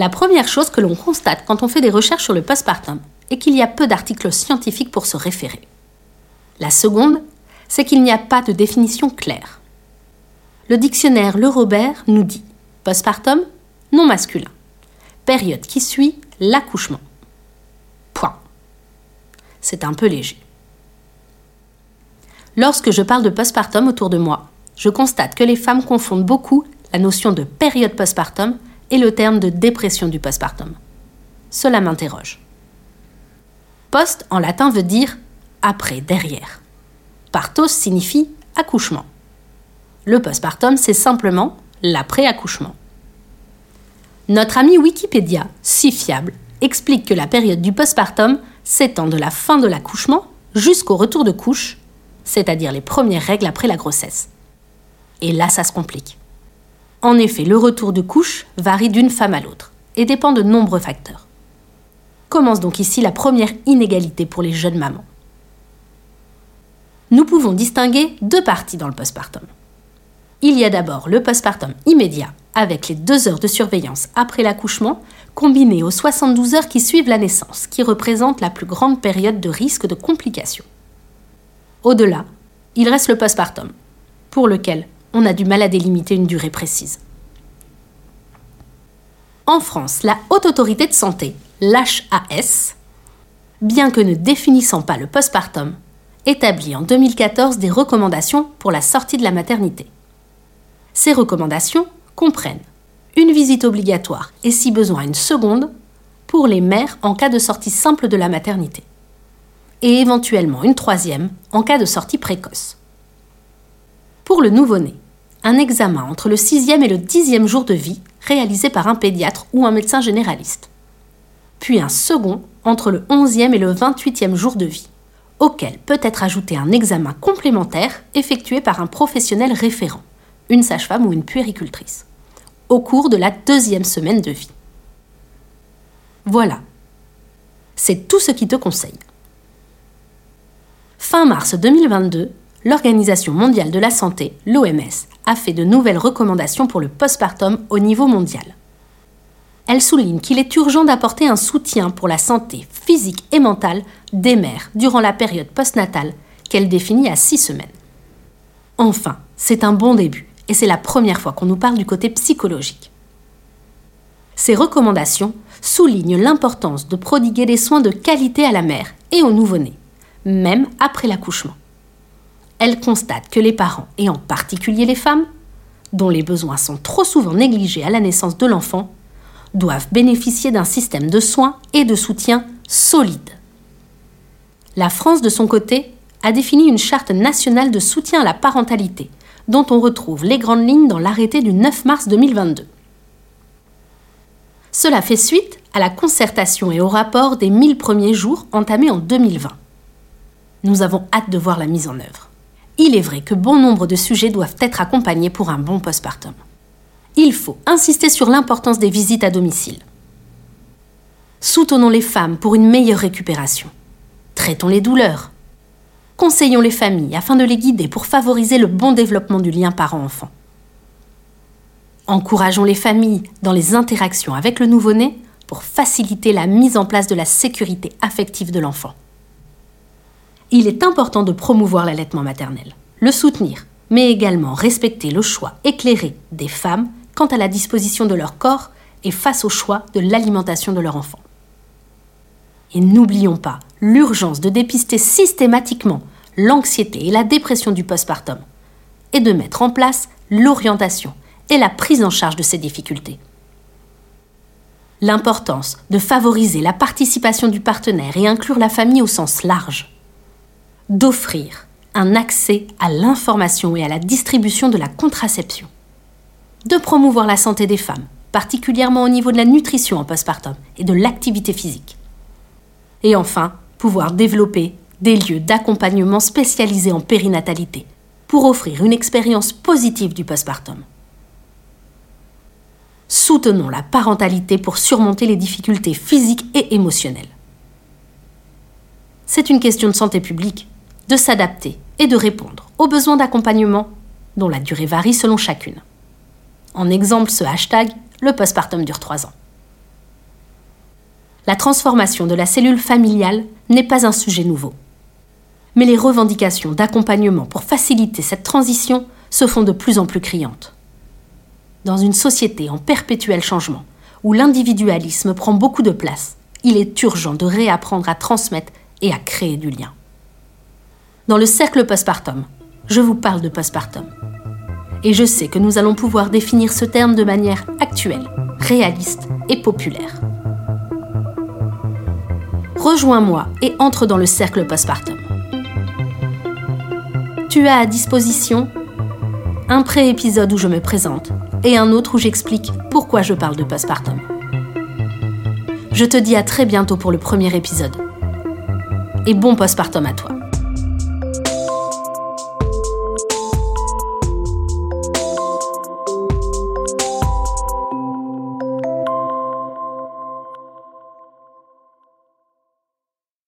La première chose que l'on constate quand on fait des recherches sur le postpartum est qu'il y a peu d'articles scientifiques pour se référer. La seconde, c'est qu'il n'y a pas de définition claire. Le dictionnaire Le Robert nous dit postpartum, non masculin. Période qui suit l'accouchement. Point. C'est un peu léger. Lorsque je parle de postpartum autour de moi, je constate que les femmes confondent beaucoup la notion de période postpartum et le terme de dépression du postpartum. Cela m'interroge. Post en latin veut dire après, derrière. Partos signifie accouchement. Le postpartum, c'est simplement l'après-accouchement. Notre ami Wikipédia, si fiable, explique que la période du postpartum s'étend de la fin de l'accouchement jusqu'au retour de couche, c'est-à-dire les premières règles après la grossesse. Et là, ça se complique. En effet, le retour de couche varie d'une femme à l'autre et dépend de nombreux facteurs. Commence donc ici la première inégalité pour les jeunes mamans. Nous pouvons distinguer deux parties dans le postpartum. Il y a d'abord le postpartum immédiat, avec les deux heures de surveillance après l'accouchement, combinées aux 72 heures qui suivent la naissance, qui représentent la plus grande période de risque de complications. Au-delà, il reste le postpartum, pour lequel on a du mal à délimiter une durée précise. En France, la Haute Autorité de Santé, l'HAS, bien que ne définissant pas le postpartum, établit en 2014 des recommandations pour la sortie de la maternité. Ces recommandations comprennent une visite obligatoire et si besoin une seconde pour les mères en cas de sortie simple de la maternité, et éventuellement une troisième en cas de sortie précoce. Pour le nouveau-né, un examen entre le sixième et le dixième jour de vie réalisé par un pédiatre ou un médecin généraliste. Puis un second entre le onzième et le vingt-huitième jour de vie, auquel peut être ajouté un examen complémentaire effectué par un professionnel référent, une sage-femme ou une puéricultrice, au cours de la deuxième semaine de vie. Voilà. C'est tout ce qui te conseille. Fin mars 2022, l'Organisation mondiale de la santé, l'OMS, a fait de nouvelles recommandations pour le postpartum au niveau mondial. Elle souligne qu'il est urgent d'apporter un soutien pour la santé physique et mentale des mères durant la période postnatale qu'elle définit à six semaines. Enfin, c'est un bon début et c'est la première fois qu'on nous parle du côté psychologique. Ces recommandations soulignent l'importance de prodiguer des soins de qualité à la mère et au nouveau-né, même après l'accouchement elle constate que les parents, et en particulier les femmes, dont les besoins sont trop souvent négligés à la naissance de l'enfant, doivent bénéficier d'un système de soins et de soutien solide. La France, de son côté, a défini une charte nationale de soutien à la parentalité, dont on retrouve les grandes lignes dans l'arrêté du 9 mars 2022. Cela fait suite à la concertation et au rapport des 1000 premiers jours entamés en 2020. Nous avons hâte de voir la mise en œuvre il est vrai que bon nombre de sujets doivent être accompagnés pour un bon postpartum. Il faut insister sur l'importance des visites à domicile. Soutenons les femmes pour une meilleure récupération. Traitons les douleurs. Conseillons les familles afin de les guider pour favoriser le bon développement du lien parent-enfant. Encourageons les familles dans les interactions avec le nouveau-né pour faciliter la mise en place de la sécurité affective de l'enfant il est important de promouvoir l'allaitement maternel, le soutenir, mais également respecter le choix éclairé des femmes quant à la disposition de leur corps et face au choix de l'alimentation de leur enfant. Et n'oublions pas l'urgence de dépister systématiquement l'anxiété et la dépression du postpartum, et de mettre en place l'orientation et la prise en charge de ces difficultés. L'importance de favoriser la participation du partenaire et inclure la famille au sens large d'offrir un accès à l'information et à la distribution de la contraception, de promouvoir la santé des femmes, particulièrement au niveau de la nutrition en postpartum et de l'activité physique. Et enfin, pouvoir développer des lieux d'accompagnement spécialisés en périnatalité pour offrir une expérience positive du postpartum. Soutenons la parentalité pour surmonter les difficultés physiques et émotionnelles. C'est une question de santé publique de s'adapter et de répondre aux besoins d'accompagnement dont la durée varie selon chacune. En exemple, ce hashtag, le postpartum dure 3 ans. La transformation de la cellule familiale n'est pas un sujet nouveau. Mais les revendications d'accompagnement pour faciliter cette transition se font de plus en plus criantes. Dans une société en perpétuel changement, où l'individualisme prend beaucoup de place, il est urgent de réapprendre à transmettre et à créer du lien. Dans le cercle postpartum, je vous parle de postpartum. Et je sais que nous allons pouvoir définir ce terme de manière actuelle, réaliste et populaire. Rejoins-moi et entre dans le cercle postpartum. Tu as à disposition un pré-épisode où je me présente et un autre où j'explique pourquoi je parle de postpartum. Je te dis à très bientôt pour le premier épisode. Et bon postpartum à toi.